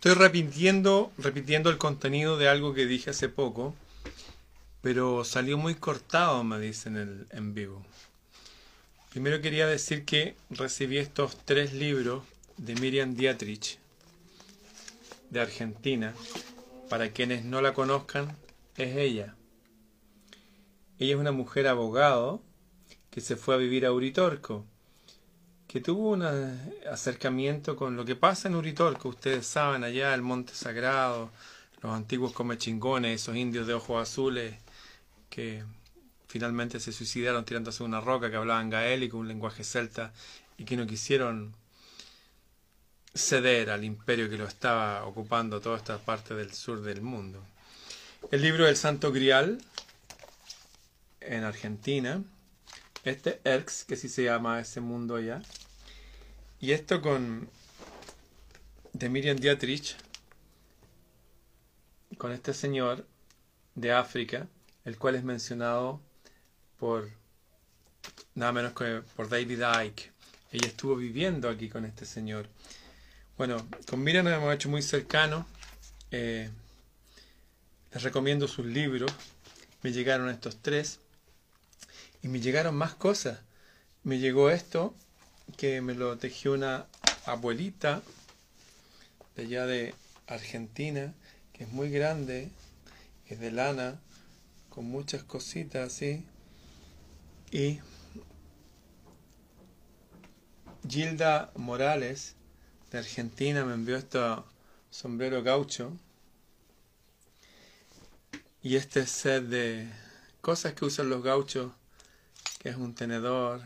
Estoy repitiendo, repitiendo el contenido de algo que dije hace poco, pero salió muy cortado, me dicen en el en vivo. Primero quería decir que recibí estos tres libros de Miriam Dietrich, de Argentina. Para quienes no la conozcan, es ella. Ella es una mujer abogado que se fue a vivir a Uritorco que tuvo un acercamiento con lo que pasa en Uritorco, ustedes saben, allá el Monte Sagrado, los antiguos comechingones, esos indios de ojos azules que finalmente se suicidaron tirándose una roca que hablaban gaélico, un lenguaje celta, y que no quisieron ceder al imperio que lo estaba ocupando toda esta parte del sur del mundo. El libro del Santo Grial en Argentina, este Erx, que sí se llama ese mundo allá. Y esto con de Miriam Dietrich, con este señor de África, el cual es mencionado por nada menos que por David Icke. Ella estuvo viviendo aquí con este señor. Bueno, con Miriam nos hemos hecho muy cercanos. Eh, les recomiendo sus libros. Me llegaron estos tres. Y me llegaron más cosas. Me llegó esto, que me lo tejió una abuelita de allá de Argentina, que es muy grande, es de lana, con muchas cositas así. Y Gilda Morales, de Argentina, me envió este sombrero gaucho y este set de cosas que usan los gauchos que es un tenedor,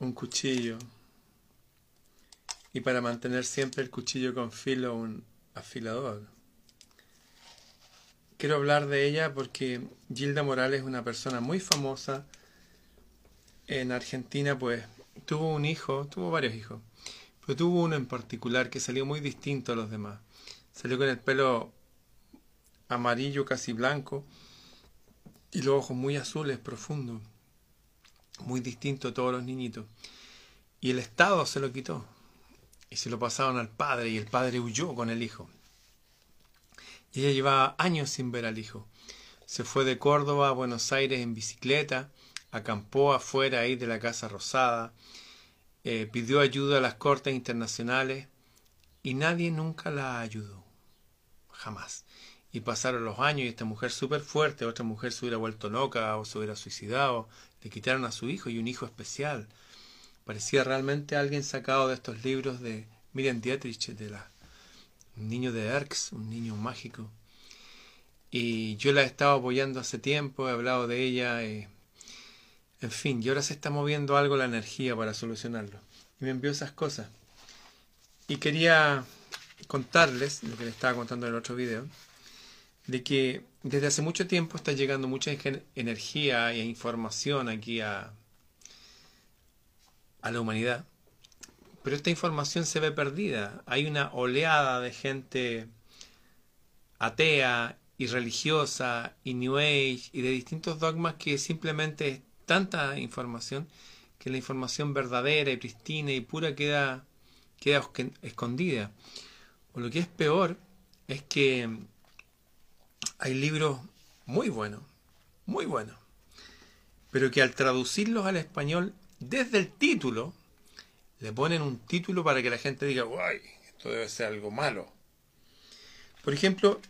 un cuchillo y para mantener siempre el cuchillo con filo un afilador. Quiero hablar de ella porque Gilda Morales es una persona muy famosa en Argentina, pues tuvo un hijo, tuvo varios hijos, pero tuvo uno en particular que salió muy distinto a los demás. Salió con el pelo amarillo casi blanco y los ojos muy azules, profundos, muy distinto a todos los niñitos. Y el Estado se lo quitó y se lo pasaron al padre y el padre huyó con el hijo. Y ella llevaba años sin ver al hijo. Se fue de Córdoba a Buenos Aires en bicicleta, acampó afuera ahí de la Casa Rosada, eh, pidió ayuda a las cortes internacionales y nadie nunca la ayudó. Jamás. Y pasaron los años y esta mujer súper fuerte, otra mujer se hubiera vuelto loca o se hubiera suicidado, le quitaron a su hijo y un hijo especial. Parecía realmente alguien sacado de estos libros de Miriam Dietrich, de la, un niño de Erx, un niño mágico. Y yo la he estado apoyando hace tiempo, he hablado de ella, eh, en fin, y ahora se está moviendo algo la energía para solucionarlo. Y me envió esas cosas. Y quería contarles, lo que les estaba contando en el otro video, de que desde hace mucho tiempo está llegando mucha energía e información aquí a, a la humanidad, pero esta información se ve perdida. Hay una oleada de gente atea y religiosa y New Age y de distintos dogmas que simplemente es tanta información que la información verdadera y pristina y pura queda, queda escondida. O lo que es peor es que hay libros muy buenos, muy buenos, pero que al traducirlos al español desde el título, le ponen un título para que la gente diga, guay, esto debe ser algo malo. Por ejemplo,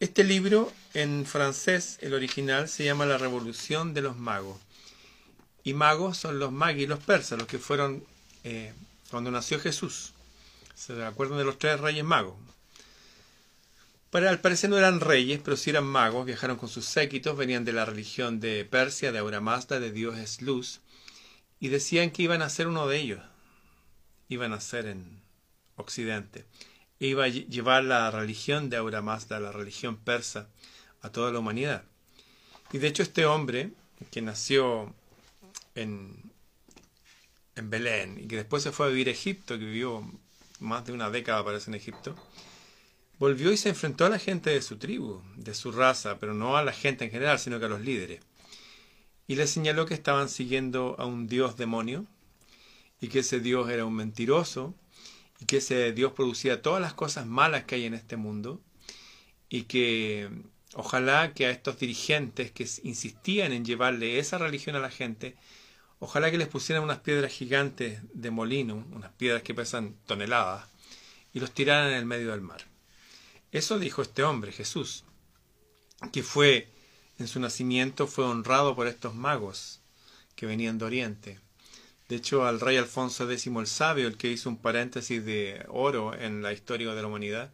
este libro en francés, el original, se llama La Revolución de los Magos. Y magos son los magos los persas, los que fueron eh, cuando nació Jesús. ¿Se acuerdan de los tres reyes magos? Para, al parecer no eran reyes, pero sí eran magos, viajaron con sus séquitos, venían de la religión de Persia, de Auramazda, de Dios es luz, y decían que iban a ser uno de ellos, iban a ser en Occidente, e iba a llevar la religión de Auramazda, la religión persa, a toda la humanidad. Y de hecho este hombre, que nació en, en Belén y que después se fue a vivir a Egipto, que vivió más de una década parece en Egipto, volvió y se enfrentó a la gente de su tribu, de su raza, pero no a la gente en general, sino que a los líderes. Y le señaló que estaban siguiendo a un dios demonio y que ese dios era un mentiroso y que ese Dios producía todas las cosas malas que hay en este mundo y que ojalá que a estos dirigentes que insistían en llevarle esa religión a la gente, ojalá que les pusieran unas piedras gigantes de molino, unas piedras que pesan toneladas, y los tiraran en el medio del mar. Eso dijo este hombre, Jesús, que fue en su nacimiento fue honrado por estos magos que venían de Oriente. De hecho, al rey Alfonso X el Sabio, el que hizo un paréntesis de oro en la historia de la humanidad,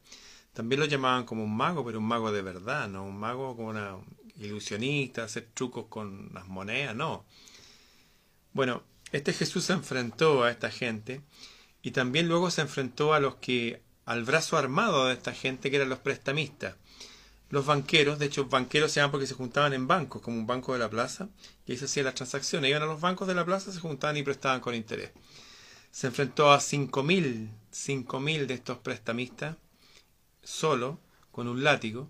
también lo llamaban como un mago, pero un mago de verdad, no un mago como una ilusionista, hacer trucos con las monedas, no. Bueno, este Jesús se enfrentó a esta gente y también luego se enfrentó a los que, al brazo armado de esta gente, que eran los prestamistas. Los banqueros, de hecho, banqueros se llaman porque se juntaban en bancos, como un banco de la plaza, y ahí se hacían las transacciones. Iban a los bancos de la plaza, se juntaban y prestaban con interés. Se enfrentó a 5.000, 5.000 de estos prestamistas, solo, con un látigo,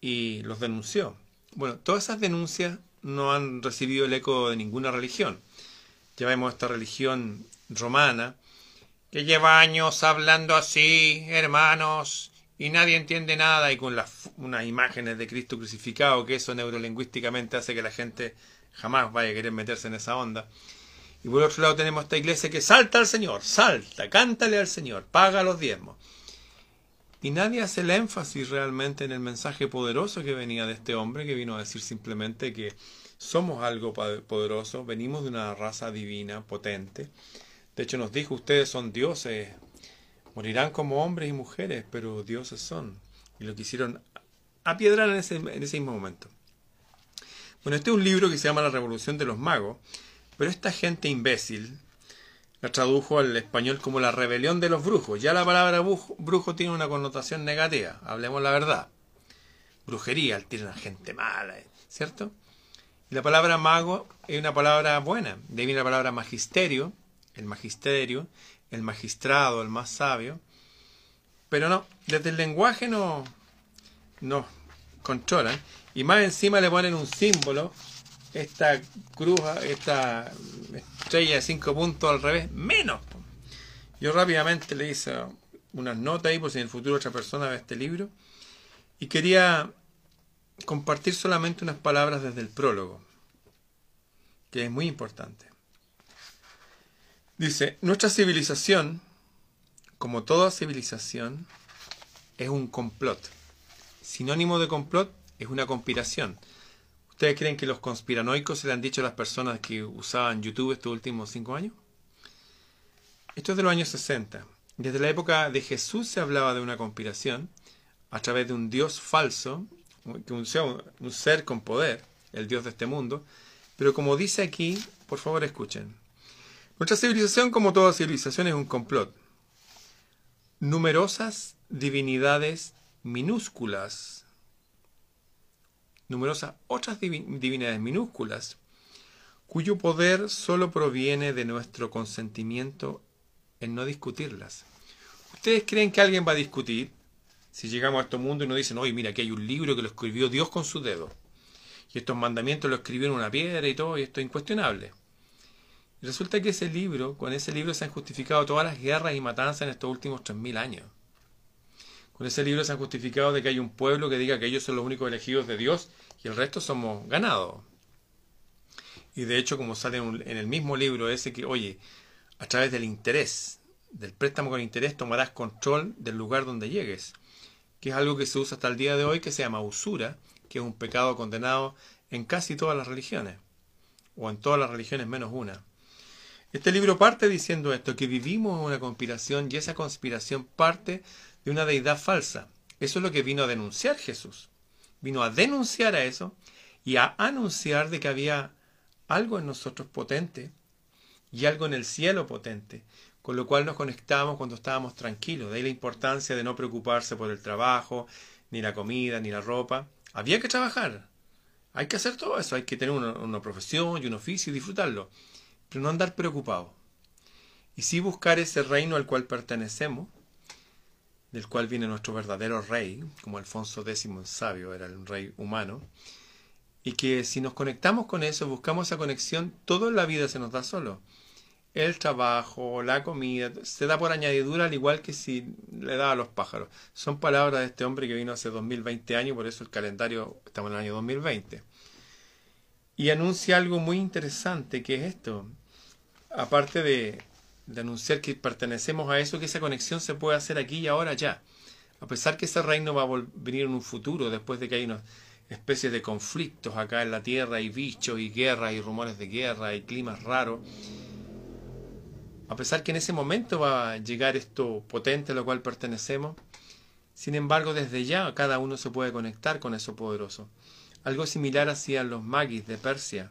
y los denunció. Bueno, todas esas denuncias no han recibido el eco de ninguna religión. Ya vemos esta religión romana, que lleva años hablando así, hermanos, y nadie entiende nada, y con las, unas imágenes de Cristo crucificado, que eso neurolingüísticamente hace que la gente jamás vaya a querer meterse en esa onda. Y por otro lado tenemos esta iglesia que salta al Señor, salta, cántale al Señor, paga los diezmos. Y nadie hace el énfasis realmente en el mensaje poderoso que venía de este hombre, que vino a decir simplemente que somos algo poderoso, venimos de una raza divina, potente. De hecho nos dijo, ustedes son dioses, morirán como hombres y mujeres, pero dioses son. Y lo quisieron apiedrar en ese, en ese mismo momento. Bueno, este es un libro que se llama La Revolución de los Magos, pero esta gente imbécil, la tradujo al español como la rebelión de los brujos. Ya la palabra brujo, tiene una connotación negativa, hablemos la verdad. Brujería, tiene a gente mala, ¿cierto? Y la palabra mago es una palabra buena. De ahí viene la palabra magisterio, el magisterio, el magistrado, el más sabio. Pero no, desde el lenguaje no, no controlan. Y más encima le ponen un símbolo esta cruz, esta estrella de cinco puntos al revés, menos. Yo rápidamente le hice unas notas ahí por si en el futuro otra persona ve este libro. Y quería compartir solamente unas palabras desde el prólogo, que es muy importante. Dice, nuestra civilización, como toda civilización, es un complot. Sinónimo de complot es una conspiración. ¿Ustedes creen que los conspiranoicos se le han dicho a las personas que usaban YouTube estos últimos cinco años? Esto es de los años 60. Desde la época de Jesús se hablaba de una conspiración a través de un Dios falso, un, un ser con poder, el Dios de este mundo. Pero como dice aquí, por favor escuchen. Nuestra civilización, como toda civilización, es un complot. Numerosas divinidades minúsculas numerosas otras divinidades minúsculas, cuyo poder solo proviene de nuestro consentimiento en no discutirlas. ¿Ustedes creen que alguien va a discutir si llegamos a este mundo y nos dicen, oye, mira, aquí hay un libro que lo escribió Dios con su dedo? Y estos mandamientos lo escribió en una piedra y todo, y esto es incuestionable. Resulta que ese libro, con ese libro se han justificado todas las guerras y matanzas en estos últimos 3.000 años. Con ese libro se han justificado de que hay un pueblo que diga que ellos son los únicos elegidos de Dios y el resto somos ganado. Y de hecho, como sale en el mismo libro ese que, oye, a través del interés, del préstamo con interés, tomarás control del lugar donde llegues, que es algo que se usa hasta el día de hoy, que se llama usura, que es un pecado condenado en casi todas las religiones, o en todas las religiones menos una. Este libro parte diciendo esto, que vivimos una conspiración y esa conspiración parte de una deidad falsa. Eso es lo que vino a denunciar Jesús. Vino a denunciar a eso y a anunciar de que había algo en nosotros potente y algo en el cielo potente, con lo cual nos conectábamos cuando estábamos tranquilos. De ahí la importancia de no preocuparse por el trabajo, ni la comida, ni la ropa. Había que trabajar. Hay que hacer todo eso. Hay que tener una, una profesión y un oficio y disfrutarlo. Pero no andar preocupado. Y sí buscar ese reino al cual pertenecemos del cual viene nuestro verdadero rey, como Alfonso X el sabio era el rey humano, y que si nos conectamos con eso, buscamos esa conexión, todo en la vida se nos da solo. el trabajo, la comida, se da por añadidura al igual que si le da a los pájaros. Son palabras de este hombre que vino hace 2020 años, por eso el calendario estamos en el año 2020. Y anuncia algo muy interesante, que es esto. Aparte de, de anunciar que pertenecemos a eso, que esa conexión se puede hacer aquí y ahora ya. A pesar que ese reino va a venir en un futuro, después de que hay unas especies de conflictos acá en la Tierra, y bichos, y guerras, y rumores de guerra, y climas raros a pesar que en ese momento va a llegar esto potente a lo cual pertenecemos, sin embargo desde ya cada uno se puede conectar con eso poderoso. Algo similar hacían los magis de Persia,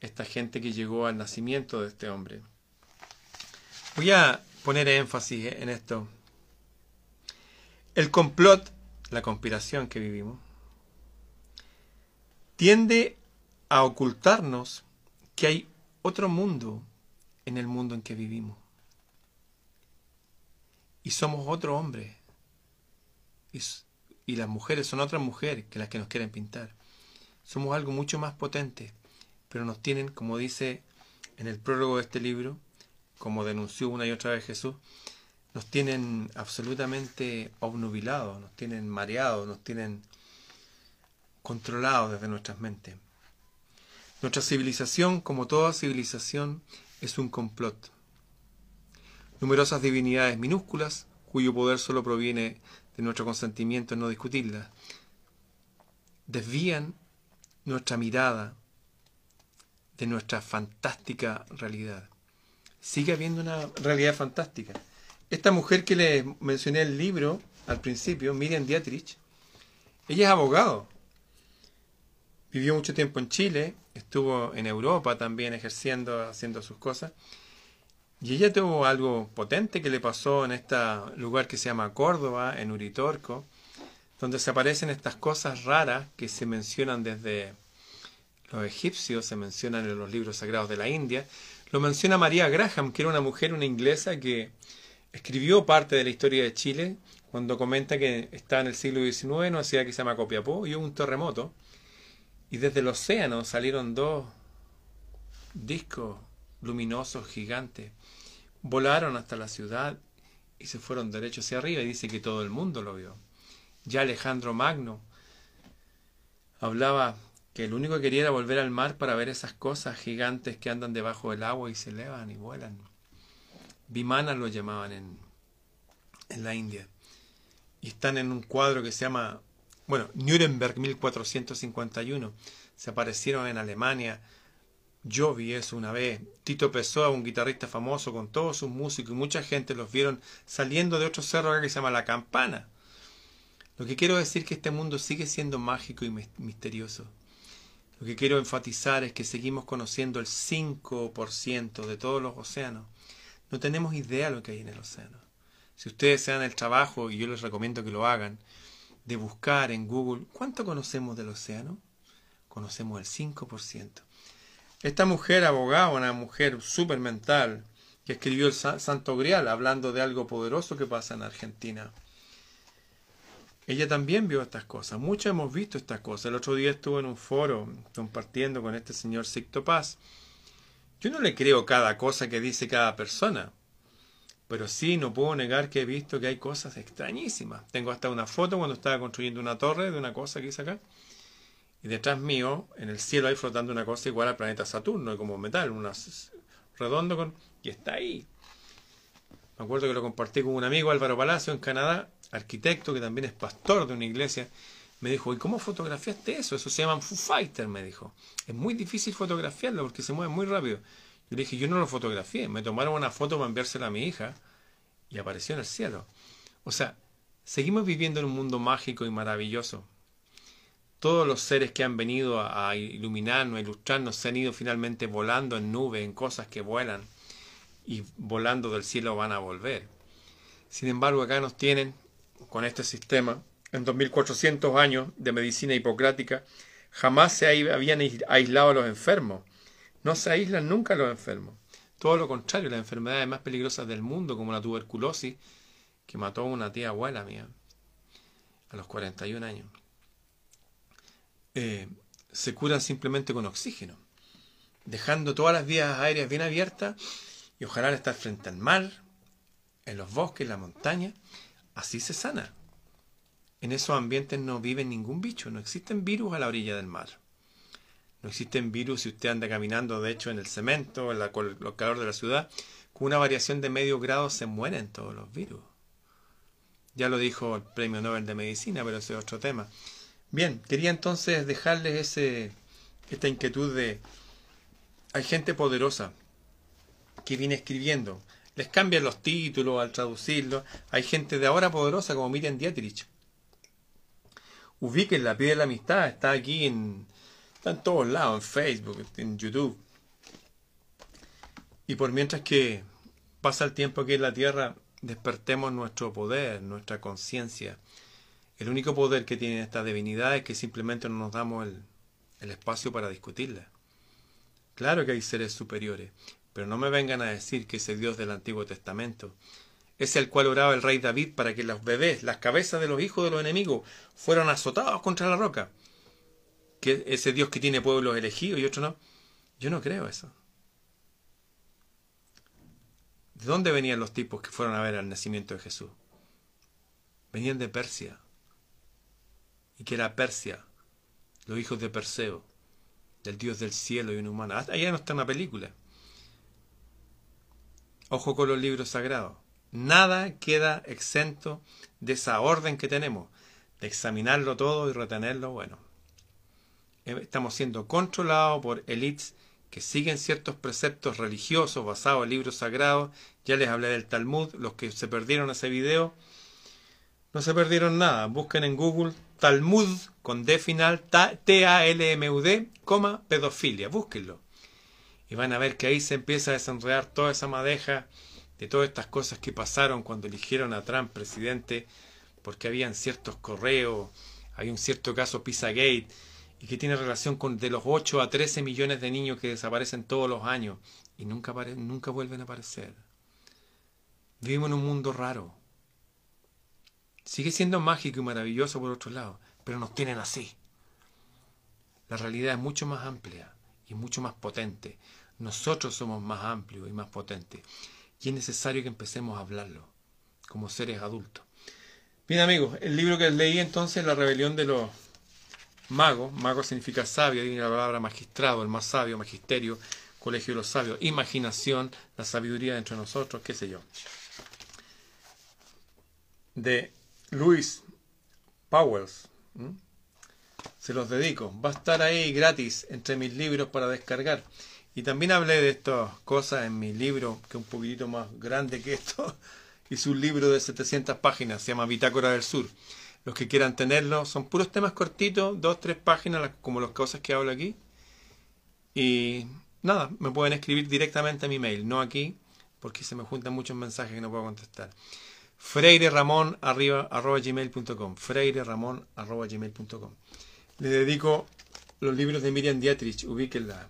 esta gente que llegó al nacimiento de este hombre. Voy a poner énfasis en esto. El complot, la conspiración que vivimos, tiende a ocultarnos que hay otro mundo en el mundo en que vivimos. Y somos otro hombre. Y, las mujeres son otras mujeres que las que nos quieren pintar. Somos algo mucho más potente, pero nos tienen, como dice en el prólogo de este libro, como denunció una y otra vez Jesús, nos tienen absolutamente obnubilados, nos tienen mareados, nos tienen controlados desde nuestras mentes. Nuestra civilización, como toda civilización, es un complot. Numerosas divinidades minúsculas, cuyo poder solo proviene de nuestro consentimiento en no discutirlas, desvían nuestra mirada de nuestra fantástica realidad. Sigue habiendo una realidad fantástica. Esta mujer que les mencioné el libro al principio, Miriam Dietrich, ella es abogado. Vivió mucho tiempo en Chile, estuvo en Europa también ejerciendo, haciendo sus cosas. Y ella tuvo algo potente que le pasó en este lugar que se llama Córdoba, en Uritorco, donde se aparecen estas cosas raras que se mencionan desde los egipcios, se mencionan en los libros sagrados de la India. Lo menciona María Graham, que era una mujer, una inglesa, que escribió parte de la historia de Chile cuando comenta que está en el siglo XIX, en una ciudad que se llama Copiapó, y hubo un terremoto y desde el océano salieron dos discos luminosos gigantes. Volaron hasta la ciudad y se fueron derecho hacia arriba y dice que todo el mundo lo vio. Ya Alejandro Magno hablaba que el único que quería era volver al mar para ver esas cosas gigantes que andan debajo del agua y se elevan y vuelan. Vimana lo llamaban en, en la India. Y están en un cuadro que se llama bueno, Nuremberg 1451. Se aparecieron en Alemania. Yo vi eso una vez. Tito Pessoa, un guitarrista famoso con todos sus músicos y mucha gente los vieron saliendo de otro cerro que se llama La Campana. Lo que quiero decir es que este mundo sigue siendo mágico y misterioso. Lo que quiero enfatizar es que seguimos conociendo el 5% de todos los océanos. No tenemos idea de lo que hay en el océano. Si ustedes se dan el trabajo, y yo les recomiendo que lo hagan, de buscar en Google cuánto conocemos del océano, conocemos el 5%. Esta mujer abogada, una mujer súper mental, que escribió el Santo Grial hablando de algo poderoso que pasa en Argentina. Ella también vio estas cosas, muchos hemos visto estas cosas. El otro día estuve en un foro compartiendo con este señor Sicto Paz. Yo no le creo cada cosa que dice cada persona, pero sí, no puedo negar que he visto que hay cosas extrañísimas. Tengo hasta una foto cuando estaba construyendo una torre de una cosa que hice acá. Y detrás mío, en el cielo, hay flotando una cosa igual al planeta Saturno, como metal, una redondo con... y está ahí. Me acuerdo que lo compartí con un amigo, Álvaro Palacio, en Canadá, arquitecto, que también es pastor de una iglesia. Me dijo, ¿y cómo fotografiaste eso? Eso se llama Foo Fighter, me dijo. Es muy difícil fotografiarlo porque se mueve muy rápido. Yo le dije, yo no lo fotografié, me tomaron una foto para enviársela a mi hija y apareció en el cielo. O sea, seguimos viviendo en un mundo mágico y maravilloso. Todos los seres que han venido a, iluminarnos, a ilustrarnos, se han ido finalmente volando en nubes, en cosas que vuelan y volando del cielo van a volver. Sin embargo, acá nos tienen con este sistema. En 2400 años de medicina hipocrática, jamás se habían aislado a los enfermos no se aíslan nunca los enfermos. Todo lo contrario, las enfermedades más peligrosas del mundo, como la tuberculosis, que mató a una tía abuela mía a los 41 años, eh, se curan simplemente con oxígeno, dejando todas las vías aéreas bien abiertas Y ojalá estar frente al mar, en los bosques, en la montaña, así se sana. En esos ambientes no vive ningún bicho, no existen virus a la orilla del mar. No existen virus si usted anda caminando, de hecho, en el cemento, en el calor de la ciudad. Con una variación de medio grado se mueren todos los virus. Ya lo dijo el Premio Nobel de Medicina, pero ese es otro tema. Bien, quería entonces dejarles ese, esta inquietud de... Hay gente poderosa que viene escribiendo. Les cambian los títulos al traducirlo. Hay gente de ahora poderosa como Miriam Dietrich. Ubíquenla, pide la amistad. Está aquí en, está en todos lados, en Facebook, en YouTube. Y por mientras que pasa el tiempo aquí en la Tierra, despertemos nuestro poder, nuestra conciencia. El único poder que tiene esta divinidad es que simplemente no nos damos el, el espacio para discutirla. Claro que hay seres superiores, pero no me vengan a decir que ese Dios del Antiguo Testamento es el cual oraba el rey David para que los bebés, las cabezas de los hijos de los enemigos, fueran azotados contra la roca. Que ese Dios que tiene pueblos elegidos y otro no. Yo no creo eso. ¿De dónde venían los tipos que fueron a ver el nacimiento de Jesús? Venían de Persia. ¿Y que era Persia? Los hijos de Perseo, del Dios del cielo y un humano. Allá no está una película. Ojo con los libros sagrados. Nada queda exento de esa orden que tenemos, de examinarlo todo y retenerlo. Bueno, estamos siendo controlados por elites que siguen ciertos preceptos religiosos basados en libros sagrados. Ya les hablé del Talmud, los que se perdieron ese video, no se perdieron nada. Busquen en Google Talmud con D final, T-A-L-M-U-D, pedofilia. Búsquenlo. Y van a ver que ahí se empieza a desenredar toda esa madeja de todas estas cosas que pasaron cuando eligieron a Trump presidente, porque habían ciertos correos, hay un cierto caso Pizzagate, y que tiene relación con de los 8 a 13 millones de niños que desaparecen todos los años y nunca, nunca vuelven a aparecer. Vivimos en un mundo raro. Sigue siendo mágico y maravilloso por otro lado, pero nos tienen así. La realidad es mucho más amplia y mucho más potente. Nosotros somos más amplios y más potentes. Y es necesario que empecemos a hablarlo como seres adultos. Bien amigos, el libro que leí entonces, La rebelión de los Mago, mago significa sabio, viene la palabra magistrado, el más sabio, magisterio, colegio de los sabios, imaginación, la sabiduría entre nosotros, qué sé yo. De Luis Powers. Se los dedico. Va a estar ahí gratis entre mis libros para descargar. Y también hablé de estas cosas en mi libro, que es un poquitito más grande que esto. Es un libro de 700 páginas, se llama Bitácora del Sur. Los que quieran tenerlo, son puros temas cortitos, dos, tres páginas, como las cosas que hablo aquí. Y nada, me pueden escribir directamente a mi mail, no aquí, porque se me juntan muchos mensajes que no puedo contestar. freireramon arroba gmail.com freireramon arroba gmail.com Le dedico los libros de Miriam Dietrich, ubíquenla.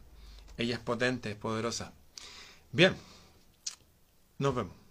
Ella es potente, es poderosa. Bien, nos vemos.